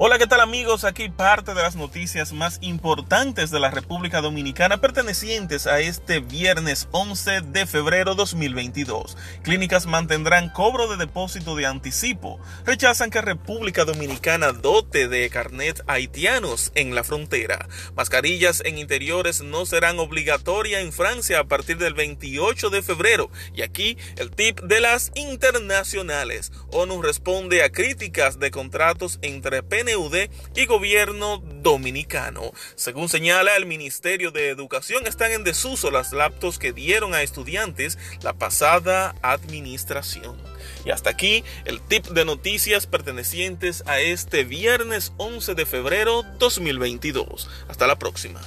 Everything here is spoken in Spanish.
Hola, ¿qué tal amigos? Aquí parte de las noticias más importantes de la República Dominicana pertenecientes a este viernes 11 de febrero 2022. Clínicas mantendrán cobro de depósito de anticipo. Rechazan que República Dominicana dote de carnet haitianos en la frontera. Mascarillas en interiores no serán obligatorias en Francia a partir del 28 de febrero. Y aquí el tip de las internacionales. ONU responde a críticas de contratos entre PN y gobierno dominicano. Según señala el Ministerio de Educación, están en desuso las laptops que dieron a estudiantes la pasada administración. Y hasta aquí el tip de noticias pertenecientes a este viernes 11 de febrero 2022. Hasta la próxima.